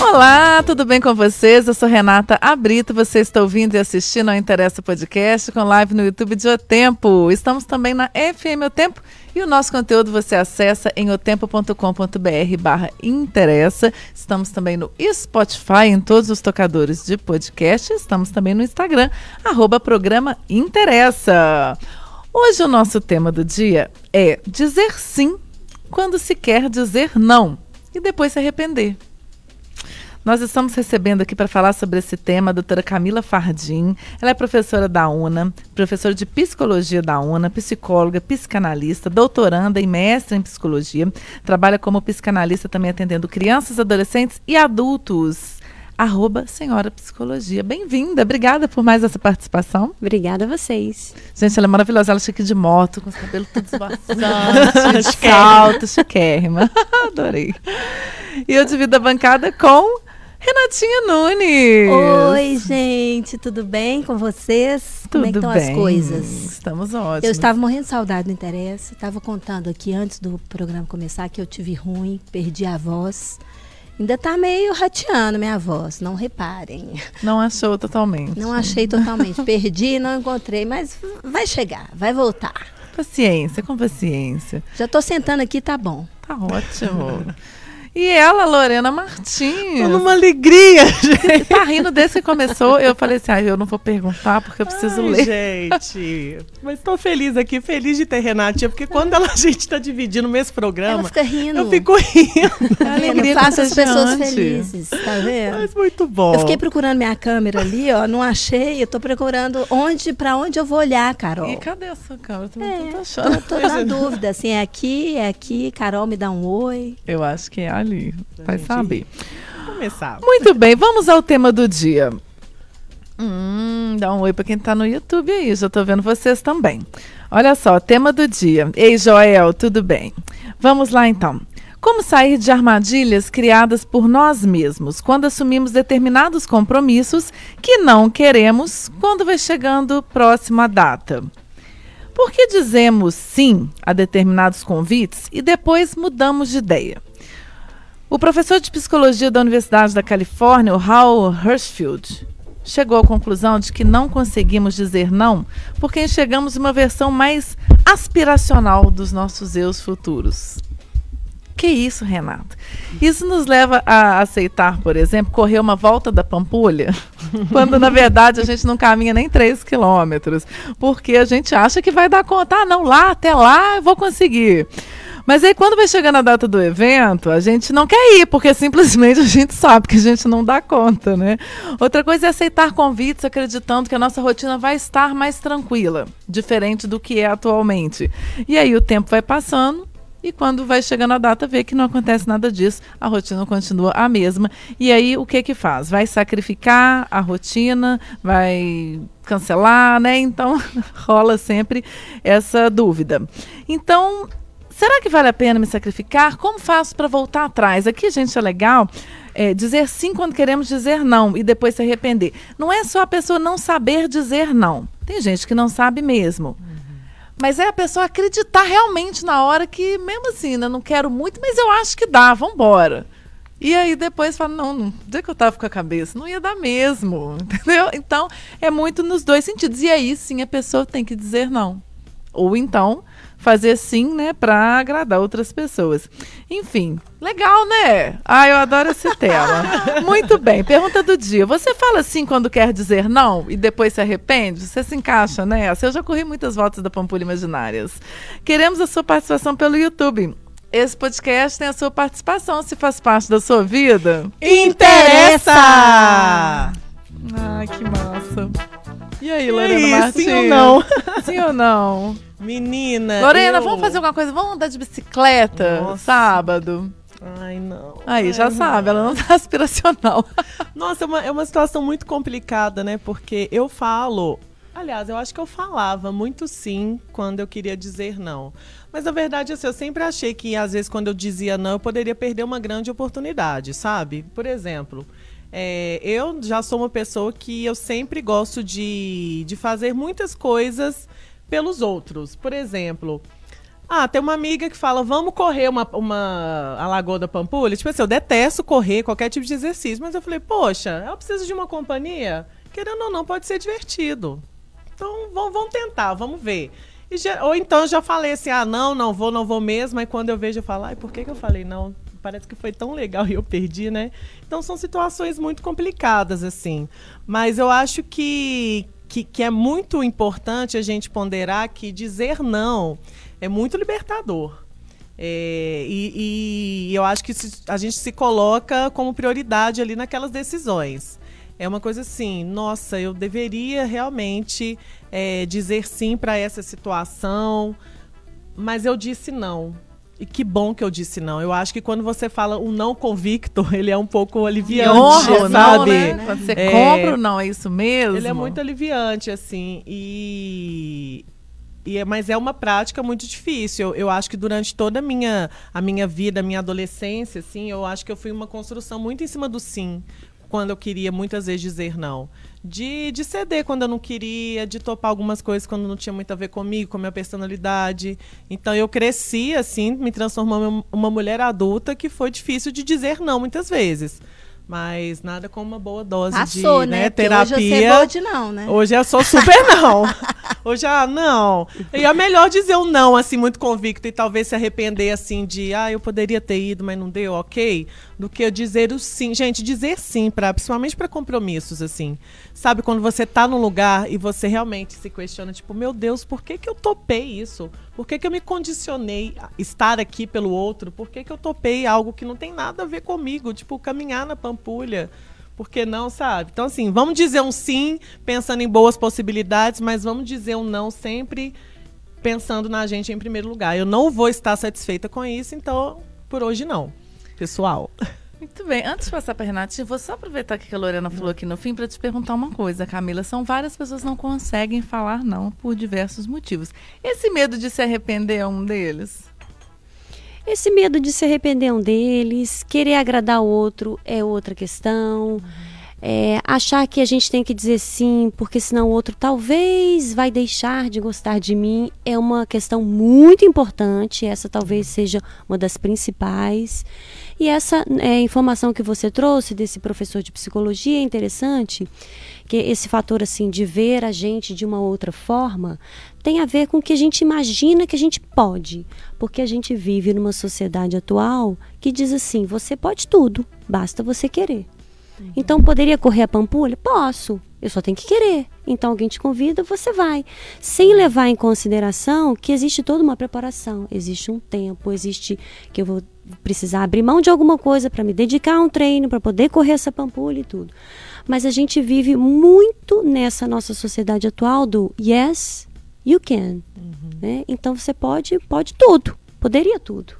Olá, tudo bem com vocês? Eu sou Renata Abrito. Você está ouvindo e assistindo ao Interessa Podcast com live no YouTube de O Tempo. Estamos também na FM O Tempo e o nosso conteúdo você acessa em otempo.com.br barra interessa. Estamos também no Spotify, em todos os tocadores de podcast. Estamos também no Instagram, arroba programa Interessa. Hoje o nosso tema do dia é dizer sim quando se quer dizer não e depois se arrepender. Nós estamos recebendo aqui para falar sobre esse tema a doutora Camila Fardim. Ela é professora da UNA, professora de psicologia da UNA, psicóloga, psicanalista, doutoranda e mestre em psicologia. Trabalha como psicanalista também atendendo crianças, adolescentes e adultos arroba Senhora Psicologia. Bem-vinda, obrigada por mais essa participação. Obrigada a vocês. Gente, ela é maravilhosa, ela chique de moto, com os cabelos todos esvoaçantes, salto, chiquérrima. Adorei. E eu divido a bancada com Renatinha Nunes. Oi, gente, tudo bem com vocês? Tudo Como é que estão bem. as coisas? Estamos ótimos. Eu estava morrendo de saudade do interesse. Estava contando aqui antes do programa começar que eu tive ruim, perdi a voz. Ainda tá meio rateando minha voz, não reparem. Não achou totalmente. Não achei totalmente. Perdi, não encontrei, mas vai chegar, vai voltar. Paciência, com paciência. Já tô sentando aqui, tá bom. Tá ótimo. E ela, Lorena Martins. Tô numa alegria, gente. Tá rindo desde que começou. Eu falei assim: ah, eu não vou perguntar porque eu preciso Ai, ler. Gente, mas tô feliz aqui, feliz de ter Renatinha, porque quando ela, a gente tá dividindo esse programa, Ela fica rindo. eu fico rindo. Tá alegria vendo? Faça as pessoas felizes, tá vendo? Mas muito bom. Eu fiquei procurando minha câmera ali, ó, não achei. Eu tô procurando onde, para onde eu vou olhar, Carol. E cadê a sua câmera? Eu É, tô achando. tô, tô na dúvida, assim, é aqui, é aqui, Carol me dá um oi. Eu acho que é ali. Vai saber. Vamos começar. Muito bem, vamos ao tema do dia. Hum, dá um oi para quem tá no YouTube aí, já tô vendo vocês também. Olha só, tema do dia. Ei, Joel, tudo bem? Vamos lá então. Como sair de armadilhas criadas por nós mesmos quando assumimos determinados compromissos que não queremos quando vai chegando próxima data? Por que dizemos sim a determinados convites e depois mudamos de ideia? O professor de psicologia da Universidade da Califórnia, Hal Hirschfield, chegou à conclusão de que não conseguimos dizer não porque enxergamos uma versão mais aspiracional dos nossos eus futuros. Que isso, Renato? Isso nos leva a aceitar, por exemplo, correr uma volta da Pampulha, quando na verdade a gente não caminha nem 3 quilômetros, porque a gente acha que vai dar conta. Ah, não, lá, até lá eu vou conseguir. Mas aí quando vai chegando a data do evento, a gente não quer ir, porque simplesmente a gente sabe que a gente não dá conta, né? Outra coisa é aceitar convites acreditando que a nossa rotina vai estar mais tranquila, diferente do que é atualmente. E aí o tempo vai passando, e quando vai chegando a data, vê que não acontece nada disso, a rotina continua a mesma. E aí o que que faz? Vai sacrificar a rotina, vai cancelar, né? Então rola sempre essa dúvida. Então, será que vale a pena me sacrificar? Como faço para voltar atrás? Aqui, gente, é legal é, dizer sim quando queremos dizer não e depois se arrepender. Não é só a pessoa não saber dizer não. Tem gente que não sabe mesmo. Mas é a pessoa acreditar realmente na hora que, mesmo assim, né, não quero muito, mas eu acho que dá, vambora. E aí depois fala, não, não, onde é que eu tava com a cabeça? Não ia dar mesmo, entendeu? Então, é muito nos dois sentidos. E aí sim a pessoa tem que dizer não. Ou então, fazer sim, né, para agradar outras pessoas. Enfim, legal, né? Ah, eu adoro esse tema. Muito bem. Pergunta do dia. Você fala sim quando quer dizer não e depois se arrepende? Você se encaixa nessa? Eu já corri muitas voltas da Pampulha Imaginárias. Queremos a sua participação pelo YouTube. Esse podcast tem a sua participação, se faz parte da sua vida. Interessa! Ai, que massa. E aí, E Lorena aí, Martins? sim ou não? Sim ou não? Menina. Lorena, eu- vamos fazer alguma coisa? Vamos andar de bicicleta Nossa. sábado? Ai, não. Aí, já Ai, sabe, ela não tá aspiracional. Nossa, é uma, é uma situação muito complicada, né? Porque eu falo Aliás, eu acho que eu falava muito sim quando eu queria dizer não. Mas a verdade é assim, eu sempre achei que às vezes quando eu dizia não, eu poderia perder uma grande oportunidade, sabe? Por exemplo, é, eu já sou uma pessoa que eu sempre gosto de, de fazer muitas coisas pelos outros. Por exemplo, ah, tem uma amiga que fala, vamos correr uma, uma a Lagoa da Pampulha. Tipo assim, eu detesto correr, qualquer tipo de exercício. Mas eu falei, poxa, eu preciso de uma companhia. Querendo ou não, pode ser divertido. Então, vamos, tentar, vamos ver. Já, ou então já falei assim, ah, não, não vou, não vou mesmo. Aí quando eu vejo, eu falo, ai, por que, que eu falei não? Parece que foi tão legal e eu perdi, né? Então são situações muito complicadas, assim. Mas eu acho que, que, que é muito importante a gente ponderar que dizer não é muito libertador. É, e, e, eu acho que se, a gente se coloca como prioridade ali naquelas decisões. É uma coisa assim, nossa, eu deveria realmente é, dizer sim para essa situação, mas eu disse não. E que bom que eu disse não. Eu acho que quando você fala um não convicto, ele é um pouco aliviante, honra, sabe? Não, né? Quando você é, compra o não, é isso mesmo? Ele é muito aliviante, assim. E e é, mas é uma prática muito difícil. Eu, eu, acho que durante toda a minha, a minha vida, a minha adolescência, assim, eu acho que eu fui uma construção muito em cima do sim, quando eu queria muitas vezes dizer não. De, de ceder quando eu não queria, de topar algumas coisas quando não tinha muito a ver comigo, com a minha personalidade. Então eu cresci, assim, me transformando em uma mulher adulta que foi difícil de dizer não muitas vezes. Mas nada como uma boa dose Passou, de né? né, terapia. Hoje eu sou não, né? Hoje eu sou super não. Hoje, ah, não. E é melhor dizer um não, assim, muito convicto e talvez se arrepender, assim, de, ah, eu poderia ter ido, mas não deu, ok? Do que dizer o sim. Gente, dizer sim, pra, principalmente para compromissos, assim. Sabe, quando você tá num lugar e você realmente se questiona, tipo, meu Deus, por que, que eu topei isso? Por que, que eu me condicionei a estar aqui pelo outro? Por que, que eu topei algo que não tem nada a ver comigo? Tipo, caminhar na pampulha por que não, sabe? Então, assim, vamos dizer um sim, pensando em boas possibilidades, mas vamos dizer um não sempre pensando na gente em primeiro lugar. Eu não vou estar satisfeita com isso, então, por hoje não, pessoal. Muito bem. Antes de passar para a Renata, vou só aproveitar que a Lorena falou aqui no fim para te perguntar uma coisa, Camila. São várias pessoas que não conseguem falar não por diversos motivos. Esse medo de se arrepender é um deles? Esse medo de se arrepender um deles, querer agradar o outro é outra questão. É, achar que a gente tem que dizer sim, porque senão o outro talvez vai deixar de gostar de mim, é uma questão muito importante. Essa talvez seja uma das principais. E essa é, informação que você trouxe desse professor de psicologia é interessante, que esse fator assim de ver a gente de uma outra forma tem a ver com o que a gente imagina que a gente pode, porque a gente vive numa sociedade atual que diz assim: você pode tudo, basta você querer. Uhum. Então, poderia correr a Pampulha? Posso, eu só tenho que querer. Então, alguém te convida, você vai. Sem levar em consideração que existe toda uma preparação, existe um tempo, existe que eu vou precisar abrir mão de alguma coisa para me dedicar a um treino, para poder correr essa Pampulha e tudo. Mas a gente vive muito nessa nossa sociedade atual do yes, you can. Uhum. Né? Então você pode, pode tudo, poderia tudo.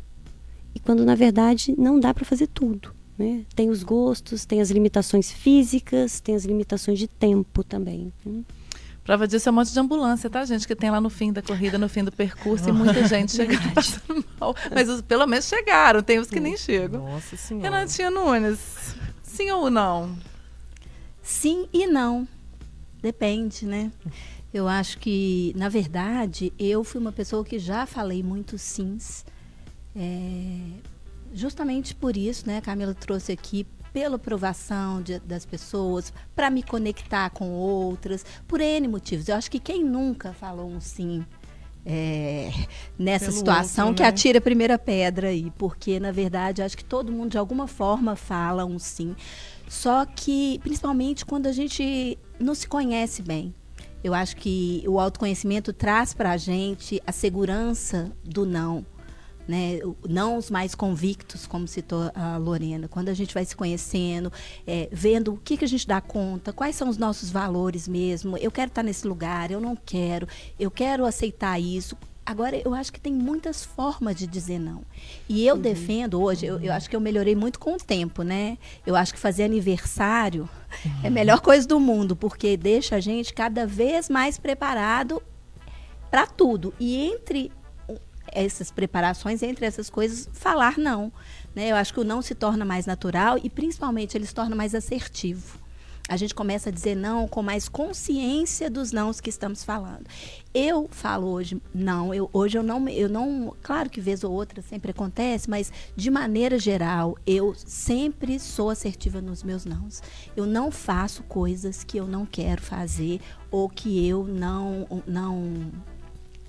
E quando na verdade não dá para fazer tudo. Né? Tem os gostos, tem as limitações físicas, tem as limitações de tempo também. Né? Prova disso é um monte de ambulância, tá, gente? Que tem lá no fim da corrida, no fim do percurso, e muita gente chega mal. Mas os, pelo menos chegaram, tem os que nem chegam. Nossa Senhora. Renatinha Nunes, sim ou não? Sim e não. Depende, né? Eu acho que, na verdade, eu fui uma pessoa que já falei muito sims. É, justamente por isso, né? A Camila trouxe aqui pela aprovação de, das pessoas, para me conectar com outras, por N motivos. Eu acho que quem nunca falou um sim é, nessa Pelo situação outro, né? que atira a primeira pedra aí, porque na verdade acho que todo mundo de alguma forma fala um sim. Só que, principalmente quando a gente não se conhece bem. Eu acho que o autoconhecimento traz para a gente a segurança do não. Né? Não os mais convictos, como citou a Lorena. Quando a gente vai se conhecendo, é, vendo o que, que a gente dá conta, quais são os nossos valores mesmo. Eu quero estar nesse lugar, eu não quero, eu quero aceitar isso Agora, eu acho que tem muitas formas de dizer não. E eu uhum. defendo hoje, eu, eu, acho que eu melhorei muito com o tempo, né? Eu acho que fazer aniversário uhum. é a melhor coisa do mundo, porque deixa a gente cada vez mais preparado para tudo. E entre essas preparações, entre essas coisas, falar não. Né? Eu acho que o não se torna mais natural e, principalmente, ele se torna mais assertivo a gente começa a dizer não com mais consciência dos nãos que estamos falando. Eu falo hoje não, eu, hoje eu não, eu não, claro que vez ou outra sempre acontece, mas de maneira geral eu sempre sou assertiva nos meus nãos. Eu não faço coisas que eu não quero fazer ou que eu não, não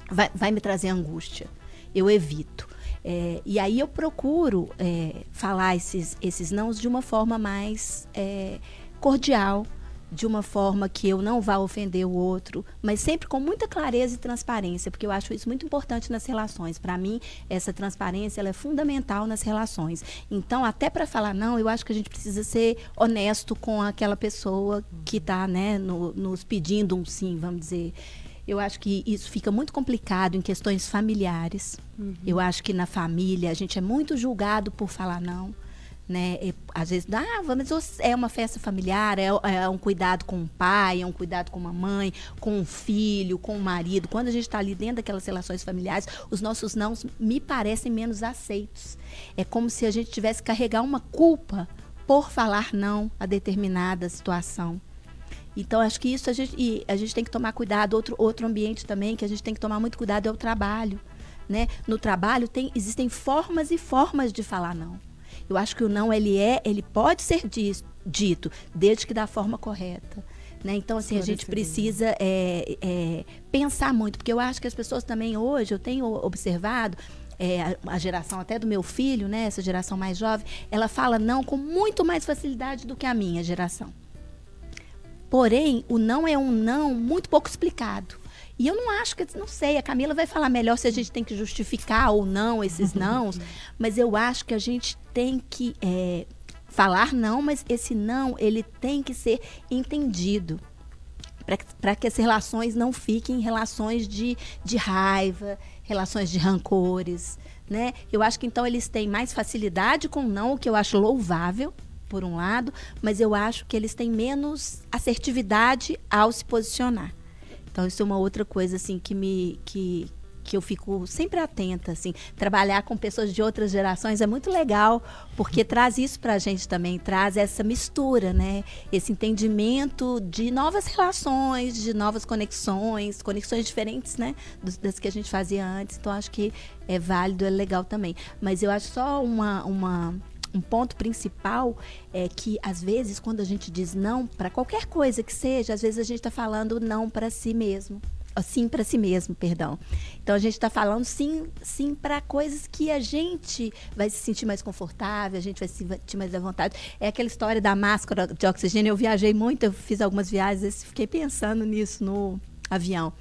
vai, vai me trazer angústia. Eu evito. É, e aí eu procuro é, falar esses, esses nãos de uma forma mais é, cordial, de uma forma que eu não vá ofender o outro, mas sempre com muita clareza e transparência, porque eu acho isso muito importante nas relações. Para mim, essa transparência é fundamental nas relações. Então, até para falar não, eu acho que a gente precisa ser honesto com aquela pessoa que está né, no, nos pedindo um sim, vamos dizer. Eu acho que isso fica muito complicado em questões familiares. Uhum. Eu acho que na família a gente é muito julgado por falar não né? E, às vezes, ah, mas é uma festa familiar, é, é, um cuidado com o pai, é um cuidado com a mãe, com o filho, com o marido. Quando a gente está ali dentro daquelas relações familiares, os nossos não me parecem menos aceitos. É como se a gente tivesse que carregar uma culpa por falar não a determinada situação. Então, acho que isso a gente, a gente tem que tomar cuidado. Outro, outro ambiente também que a gente tem que tomar muito cuidado é o trabalho. Né? No trabalho tem, existem formas e formas de falar não. Eu acho que o não ele é, ele pode ser dito, desde que da forma correta. Né? Então, assim, a gente precisa é, é, pensar muito, porque eu acho que as pessoas também hoje, eu tenho observado, é, a geração até do meu filho, né, essa geração mais jovem, ela fala não com muito mais facilidade do que a minha geração. Porém, o não é um não muito pouco explicado. E eu não acho que, não sei, a Camila vai falar melhor se a gente tem que justificar ou não esses nãos, mas eu acho que a gente tem que é, falar não, mas esse não, ele tem que ser entendido para que as relações não fiquem relações de, de raiva, relações de rancores, né? Eu acho que então eles têm mais facilidade com não, o que eu acho louvável, por um lado, mas eu acho que eles têm menos assertividade ao se posicionar. Então isso é uma outra coisa assim que me que que eu fico sempre atenta, assim, trabalhar com pessoas de outras gerações é muito legal, porque traz isso para a gente também, traz essa mistura, né? Esse entendimento de novas relações, de novas conexões, conexões diferentes, né? Das que a gente fazia antes. Então, acho que é válido, é legal também. Mas eu acho só uma, uma um ponto principal é que às vezes quando a gente diz não para qualquer coisa que seja, às vezes a gente está falando não para si mesmo. Sim para si mesmo, perdão. Então a gente está falando sim, sim para coisas que a gente vai se sentir mais confortável, a gente vai se sentir mais à vontade. É aquela história da máscara de oxigênio. Eu viajei muito, eu fiz algumas viagens, fiquei pensando nisso no avião.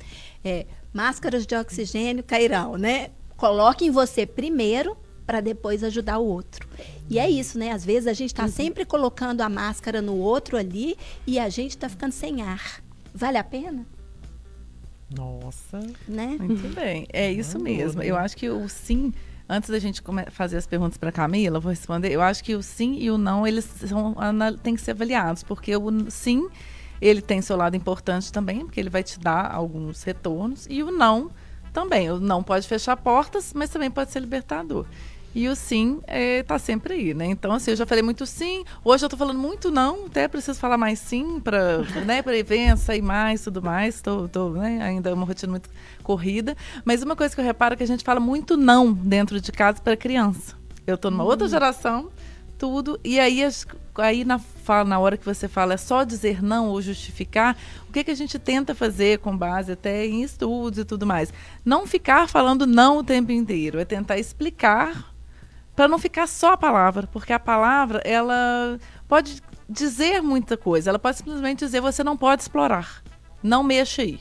É, máscaras de oxigênio cairão, né? Coloque em você primeiro para depois ajudar o outro. E é isso, né? Às vezes a gente está uhum. sempre colocando a máscara no outro ali e a gente está ficando sem ar. Vale a pena? Nossa. Né? Muito bem. É isso mesmo. Eu acho que o sim, antes da gente fazer as perguntas para Camila, vou responder. Eu acho que o sim e o não, eles são, têm que ser avaliados, porque o sim, ele tem seu lado importante também, porque ele vai te dar alguns retornos, e o não também. O não pode fechar portas, mas também pode ser libertador. E o sim está é, sempre aí, né? Então, assim, eu já falei muito sim. Hoje eu estou falando muito não, até preciso falar mais sim para né, eventos, sair mais tudo mais. Estou né, ainda uma rotina muito corrida. Mas uma coisa que eu reparo é que a gente fala muito não dentro de casa para criança. Eu estou numa hum. outra geração, tudo. E aí, aí na, na hora que você fala é só dizer não ou justificar, o que, que a gente tenta fazer com base até em estudos e tudo mais? Não ficar falando não o tempo inteiro, é tentar explicar para não ficar só a palavra, porque a palavra ela pode dizer muita coisa. Ela pode simplesmente dizer você não pode explorar, não mexa aí.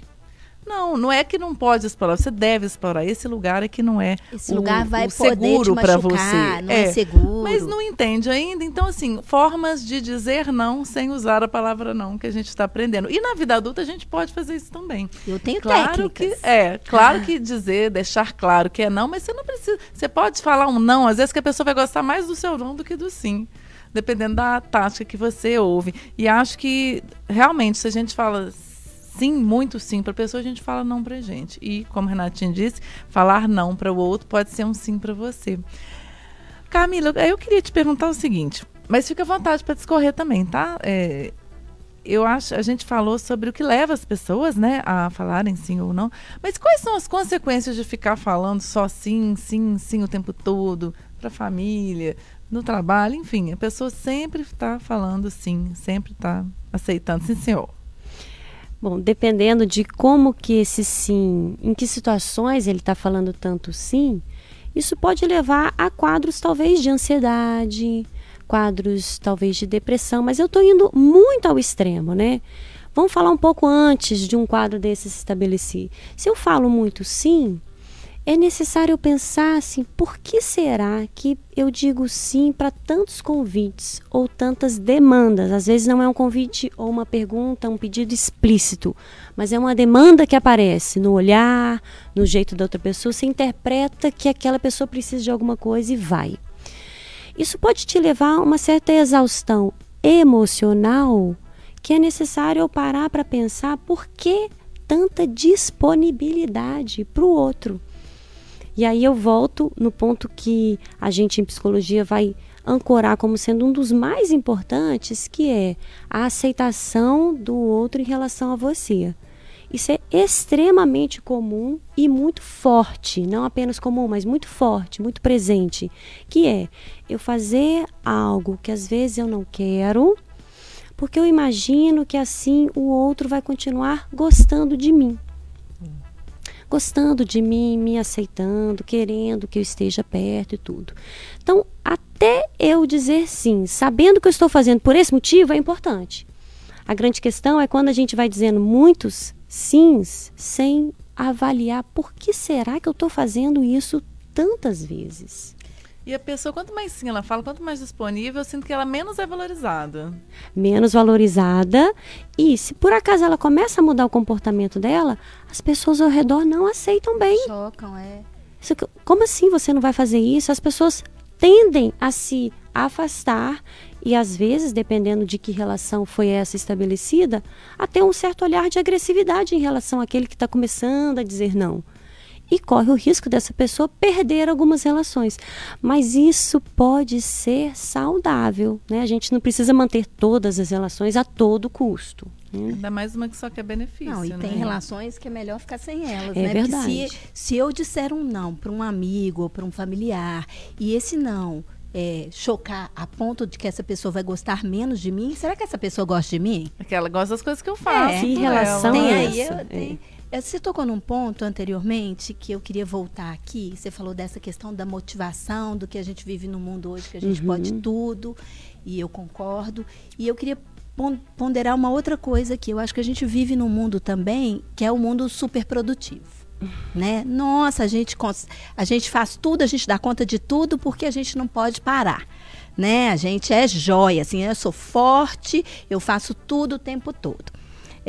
Não, não é que não pode explorar, você deve explorar. Esse lugar é que não é Esse o, lugar vai o poder seguro para machucar, você. não é, seguro. Mas não entende ainda. Então, assim, formas de dizer não sem usar a palavra não que a gente está aprendendo. E na vida adulta a gente pode fazer isso também. Eu tenho Claro técnicas. que é, claro que dizer, deixar claro que é não, mas você não precisa. Você pode falar um não, às vezes que a pessoa vai gostar mais do seu não do que do sim. Dependendo da tática que você ouve. E acho que realmente, se a gente fala sim, muito sim para a pessoa, a gente fala não para gente. E, como a Renatinha disse, falar não para o outro pode ser um sim para você. Camila, eu queria te perguntar o seguinte, mas fica à vontade para discorrer também, tá? É, eu acho, a gente falou sobre o que leva as pessoas, né, a falarem sim ou não. Mas quais são as consequências de ficar falando só sim, sim, sim o tempo todo para a família, no trabalho, enfim, a pessoa sempre está falando sim, sempre está aceitando sim, senhor. Bom, dependendo de como que esse sim, em que situações ele está falando tanto sim, isso pode levar a quadros talvez de ansiedade, quadros talvez de depressão, mas eu estou indo muito ao extremo, né? Vamos falar um pouco antes de um quadro desse se estabelecer. Se eu falo muito sim, é necessário pensar assim, por que será que eu digo sim para tantos convites ou tantas demandas? Às vezes não é um convite ou uma pergunta, um pedido explícito, mas é uma demanda que aparece no olhar, no jeito da outra pessoa, você interpreta que aquela pessoa precisa de alguma coisa e vai. Isso pode te levar a uma certa exaustão emocional que é necessário eu parar para pensar por que tanta disponibilidade para o outro. E aí eu volto no ponto que a gente em psicologia vai ancorar como sendo um dos mais importantes, que é a aceitação do outro em relação a você. Isso é extremamente comum e muito forte, não apenas comum, mas muito forte, muito presente, que é eu fazer algo que às vezes eu não quero, porque eu imagino que assim o outro vai continuar gostando de mim gostando de mim, me aceitando, querendo que eu esteja perto e tudo. Então, até eu dizer sim, sabendo que eu estou fazendo por esse motivo, é importante. A grande questão é quando a gente vai dizendo muitos sims sem avaliar por que será que eu estou fazendo isso tantas vezes. E a pessoa, quanto mais sim ela fala, quanto mais disponível, eu sinto que ela menos é valorizada. Menos valorizada. E se por acaso ela começa a mudar o comportamento dela, as pessoas ao redor não aceitam bem. Chocam, é. Isso, como assim você não vai fazer isso? As pessoas tendem a se afastar e às vezes, dependendo de que relação foi essa estabelecida, a ter um certo olhar de agressividade em relação àquele que está começando a dizer não e corre o risco dessa pessoa perder algumas relações. Mas isso pode ser saudável, né? A gente não precisa manter todas as relações a todo custo. Né? Ainda mais uma que só quer benefício. Não, e né? tem relações que é melhor ficar sem elas, é né? Verdade. Porque se, se eu disser um não para um amigo ou para um familiar e esse não é, chocar a ponto de que essa pessoa vai gostar menos de mim, será que essa pessoa gosta de mim? Porque ela gosta das coisas que eu faço. É, que relação ela. Tem é aí, essa? eu, tem, é, Você tocou num ponto anteriormente que eu queria voltar aqui. Você falou dessa questão da motivação, do que a gente vive no mundo hoje, que a gente Uhum. pode tudo, e eu concordo. E eu queria pon- ponderar uma outra coisa aqui. Eu acho que a gente vive num mundo também que é o um mundo super produtivo. Né? Nossa, a gente, a gente faz tudo, a gente dá conta de tudo porque a gente não pode parar. Né? A gente é joia, assim, eu sou forte, eu faço tudo o tempo todo.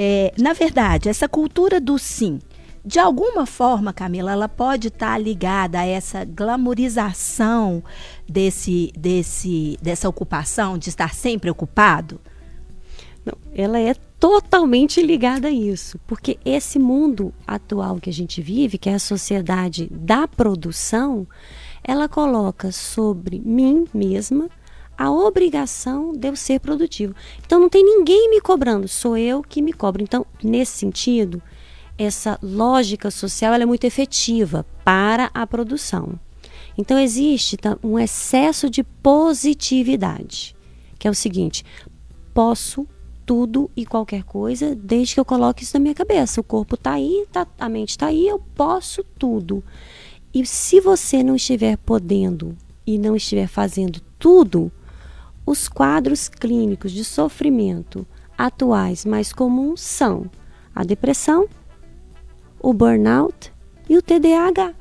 É, na verdade, essa cultura do sim, de alguma forma, Camila, ela pode estar ligada a essa glamorização desse, desse, dessa ocupação, de estar sempre ocupado? Não, ela é totalmente ligada a isso, porque esse mundo atual que a gente vive, que é a sociedade da produção, ela coloca sobre mim mesma a obrigação de eu ser produtivo. Então não tem ninguém me cobrando, sou eu que me cobro. Então, nesse sentido, essa lógica social é muito efetiva para a produção. Então existe um excesso de positividade, que é o seguinte: posso tudo e qualquer coisa desde que eu coloque isso na minha cabeça. O corpo está aí, tá, a mente está aí, eu posso tudo. E se você não estiver podendo e não estiver fazendo tudo, os quadros clínicos de sofrimento atuais mais comuns são a depressão, o burnout e o TDAH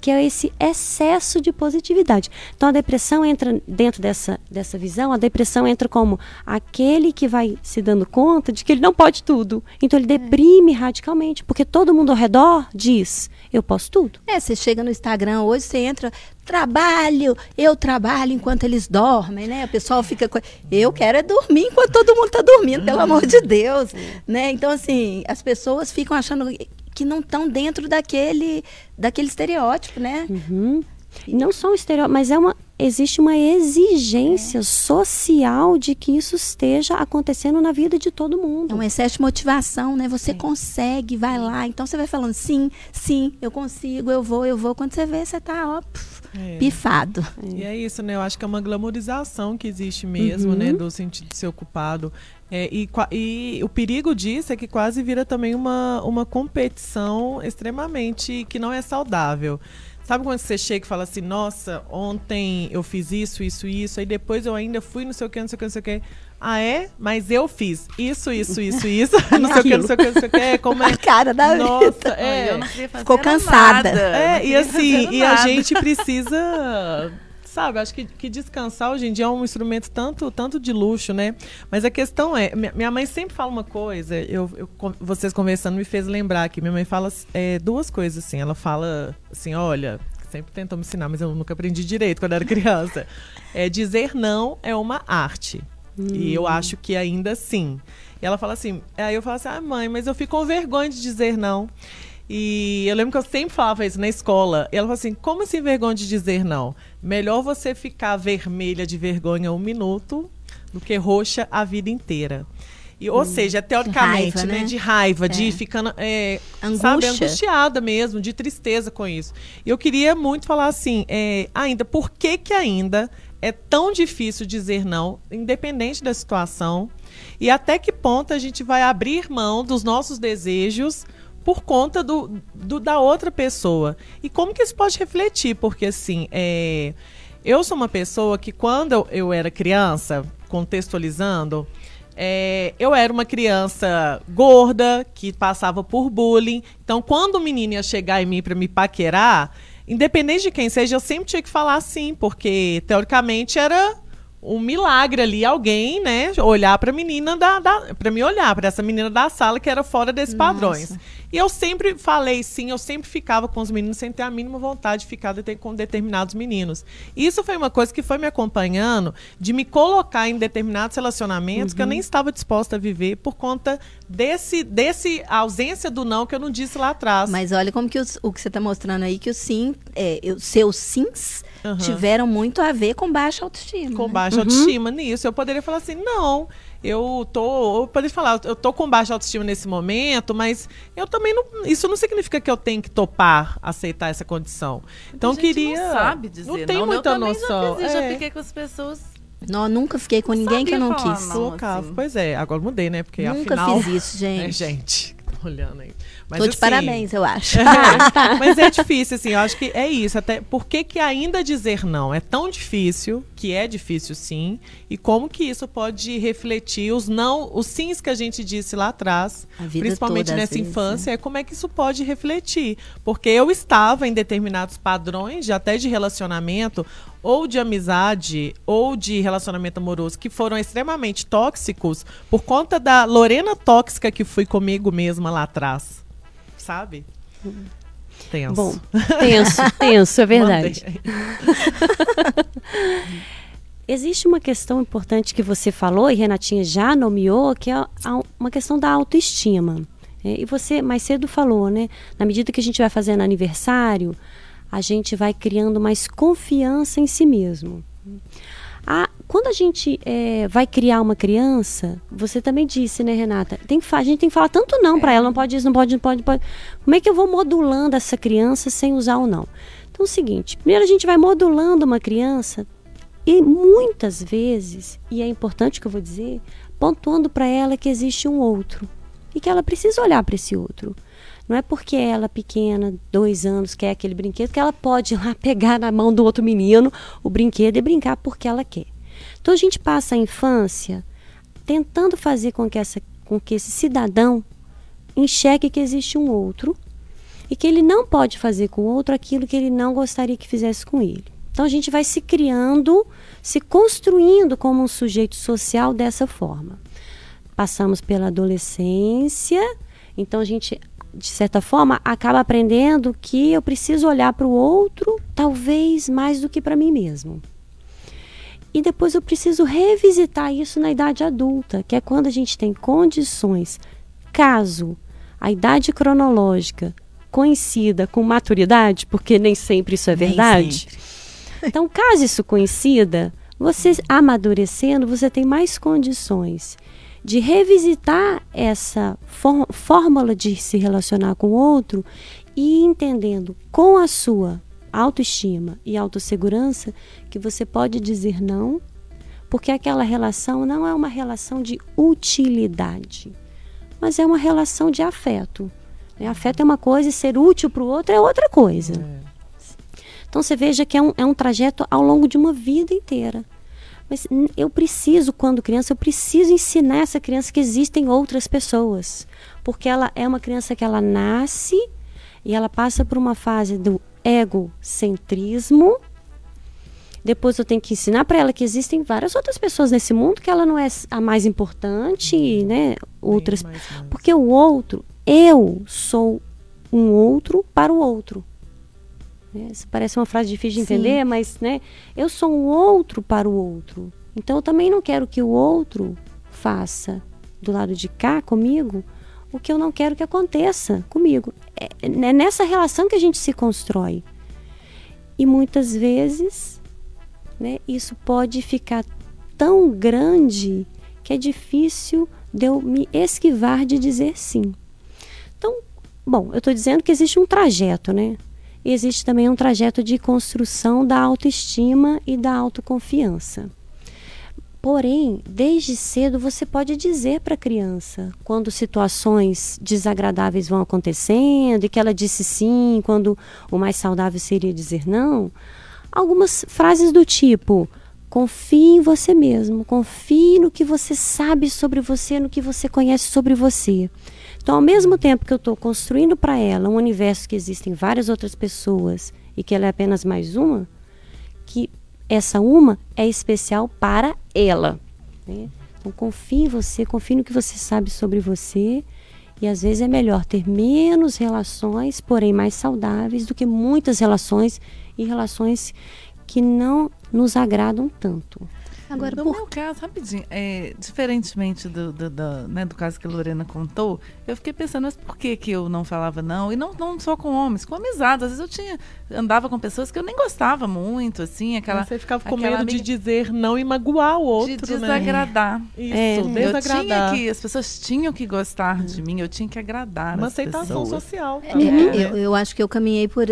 que é esse excesso de positividade. Então a depressão entra dentro dessa, dessa visão, a depressão entra como aquele que vai se dando conta de que ele não pode tudo. Então ele deprime radicalmente, porque todo mundo ao redor diz: eu posso tudo. É, você chega no Instagram hoje, você entra, trabalho, eu trabalho enquanto eles dormem, né? O pessoal fica com. Eu quero é dormir enquanto todo mundo está dormindo, pelo amor de Deus. Né? Então, assim, as pessoas ficam achando que não estão dentro daquele, daquele estereótipo, né? Uhum. E não só um estereótipo, mas é uma, existe uma exigência é. social de que isso esteja acontecendo na vida de todo mundo. É um excesso de motivação, né? Você é. consegue, vai lá. Então você vai falando, sim, sim, eu consigo, eu vou, eu vou. Quando você vê, você está ó, é. pifado. E é isso, né? Eu acho que é uma glamorização que existe mesmo, né? uhum. né? Do sentido de ser ocupado. É, e, e, o perigo disso é que quase vira também uma, uma competição extremamente que não é saudável. Sabe quando você chega e fala assim, nossa, ontem eu fiz isso, isso, isso, aí depois eu ainda fui não sei o que, não sei o que, não sei o que. Ah, é? Mas eu fiz isso, isso, isso, isso. não sei o que, não sei o que, não sei o que. Como é? A cara da Nossa, vida. é. Eu não Ficou cansada. Nada. É, e assim, e a gente precisa sabe, acho que, que descansar hoje em dia é um instrumento tanto, tanto de luxo, né? Mas a questão é, minha mãe sempre fala uma coisa, eu, eu vocês conversando me fez lembrar que minha mãe fala é, duas coisas assim. Ela fala assim, olha, sempre tentou me ensinar, mas eu nunca aprendi direito quando era criança. É dizer não é uma arte. Hum. E eu hum. acho que ainda sim. E ela fala assim, aí eu falo assim, ah, mãe, mas eu fico com vergonha de dizer não. E eu lembro que eu sempre falava isso na escola. E ela falou assim: como assim vergonha de dizer não? Melhor você ficar vermelha de vergonha um minuto do que roxa a vida inteira. E, ou hum, seja, teoricamente, raiva, né? né? De raiva, é. de ficando é, sabe, angustiada mesmo, de tristeza com isso. E eu queria muito falar assim, é, ainda, por que que ainda é tão difícil dizer não, independente da situação? E até que ponto a gente vai abrir mão dos nossos desejos por conta do, do, da outra pessoa. E como que isso pode refletir? Porque, assim, é, eu sou uma pessoa que, quando eu, era criança, contextualizando, é, eu era uma criança gorda, que passava por bullying. Então, quando o menino ia chegar em mim para me paquerar, independente de quem seja, eu sempre tinha que falar sim, porque, teoricamente, era um milagre ali alguém, né, olhar para a menina da, da para me olhar para essa menina da sala que era fora desses Nossa. padrões. E eu sempre falei sim, eu sempre ficava com os meninos sem ter a mínima vontade de ficar com determinados meninos. Isso foi uma coisa que foi me acompanhando de me colocar em determinados relacionamentos uhum. que eu uhum. nem estava disposta a viver por conta desse, desse ausência do não que eu não disse lá atrás. Mas olha como que os, o que você está mostrando aí, que o sim, é, os seus sims uhum. tiveram muito a ver com baixa autoestima. Com né? baixa uhum. autoestima nisso. Eu poderia falar assim, não, eu tô. Eu poderia falar, eu tô com baixa autoestima nesse momento, mas eu também não. Isso não significa que eu tenho que topar, aceitar essa condição. Então queria. Não sabe dizer. Não tem não, muita eu noção. Já, fiz, é. já fiquei com as pessoas não, nunca fiquei com ninguém que eu não quis. Não, assim. Pois é, agora mudei, né? Porque nunca afinal. fiz isso, gente. É, gente, olhando aí. Mas, Tô de assim, parabéns, eu acho. É, mas é difícil, assim, eu acho que é isso. Até por que, que ainda dizer não é tão difícil, que é difícil sim, e como que isso pode refletir os não, os sims que a gente disse lá atrás, principalmente nessa vezes, infância, né? é como é que isso pode refletir. Porque eu estava em determinados padrões, de, até de relacionamento, ou de amizade ou de relacionamento amoroso que foram extremamente tóxicos por conta da Lorena tóxica que fui comigo mesma lá atrás. Sabe? Tenso. Bom, tenso, tenso, é verdade. Existe uma questão importante que você falou e Renatinha já nomeou, que é uma questão da autoestima. É, e você mais cedo falou, né? Na medida que a gente vai fazendo aniversário, a gente vai criando mais confiança em si mesmo. A, quando a gente é, vai criar uma criança, você também disse, né, Renata? Tem a gente tem que falar tanto não para ela, não pode isso, não pode, não pode, não pode. Como é que eu vou modulando essa criança sem usar o não? Então é o seguinte, primeiro a gente vai modulando uma criança e muitas vezes, e é importante o que eu vou dizer, pontuando para ela que existe um outro e que ela precisa olhar para esse outro. Não é porque ela pequena, dois anos, quer aquele brinquedo, que ela pode ir lá pegar na mão do outro menino o brinquedo e brincar porque ela quer. Então a gente passa a infância tentando fazer com que, essa, com que esse cidadão enxergue que existe um outro e que ele não pode fazer com o outro aquilo que ele não gostaria que fizesse com ele. Então a gente vai se criando, se construindo como um sujeito social dessa forma. Passamos pela adolescência, então a gente, de certa forma, acaba aprendendo que eu preciso olhar para o outro, talvez mais do que para mim mesmo. E depois eu preciso revisitar isso na idade adulta, que é quando a gente tem condições, caso a idade cronológica coincida com maturidade, porque nem sempre isso é verdade. Então, caso isso coincida, você amadurecendo, você tem mais condições de revisitar essa fórmula de se relacionar com o outro e entendendo com a sua autoestima e autossegurança que você pode dizer não, porque aquela relação não é uma relação de utilidade, mas é uma relação de afeto. Né? Afeto é uma coisa e ser útil para o outro é outra coisa. É. Então você veja que é um, é um trajeto ao longo de uma vida inteira. Mas eu preciso, quando criança, eu preciso ensinar essa criança que existem outras pessoas. Porque ela é uma criança que ela nasce e ela passa por uma fase do egocentrismo. Depois eu tenho que ensinar para ela que existem várias outras pessoas nesse mundo que ela não é a mais importante, né? Outras, porque o outro, eu sou um outro para o outro. Isso parece uma frase difícil de Sim. entender, mas né, eu sou um outro para o outro. Então eu também não quero que o outro faça do lado de cá comigo o que eu não quero que aconteça comigo. É, é nessa relação que a gente se constrói. E muitas vezes né, isso pode ficar tão grande que é difícil de eu me esquivar de dizer sim. Então, bom, eu estou dizendo que existe um trajeto, né? Existe também um trajeto de construção da autoestima e da autoconfiança. Porém, desde cedo você pode dizer para a criança, quando situações desagradáveis vão acontecendo e que ela disse sim, quando o mais saudável seria dizer não, algumas frases do tipo: confie em você mesmo, confie no que você sabe sobre você, no que você conhece sobre você. Então, ao mesmo tempo que eu estou construindo para ela um universo que existem várias outras pessoas e que ela é apenas mais uma, que essa uma é especial para ela. Né? Então, confie em você, confie no que você sabe sobre você. E às vezes é melhor ter menos relações, porém mais saudáveis, do que muitas relações e relações que não nos agradam tanto. Agora, no por... meu caso, rapidinho, é, diferentemente do, do, do, né, do caso que a Lorena contou, eu fiquei pensando, mas por que, que eu não falava não? E não, não só com homens, com amizades. Às vezes eu tinha, andava com pessoas que eu nem gostava muito, assim, aquela. Você ficava com medo amiga... de dizer não e magoar o outro. De né? desagradar. Né? Isso, é, desagradar. Eu tinha que, as pessoas tinham que gostar de mim, eu tinha que agradar. Uma aceitação pessoas. social. É, eu, eu, acho que eu caminhei por.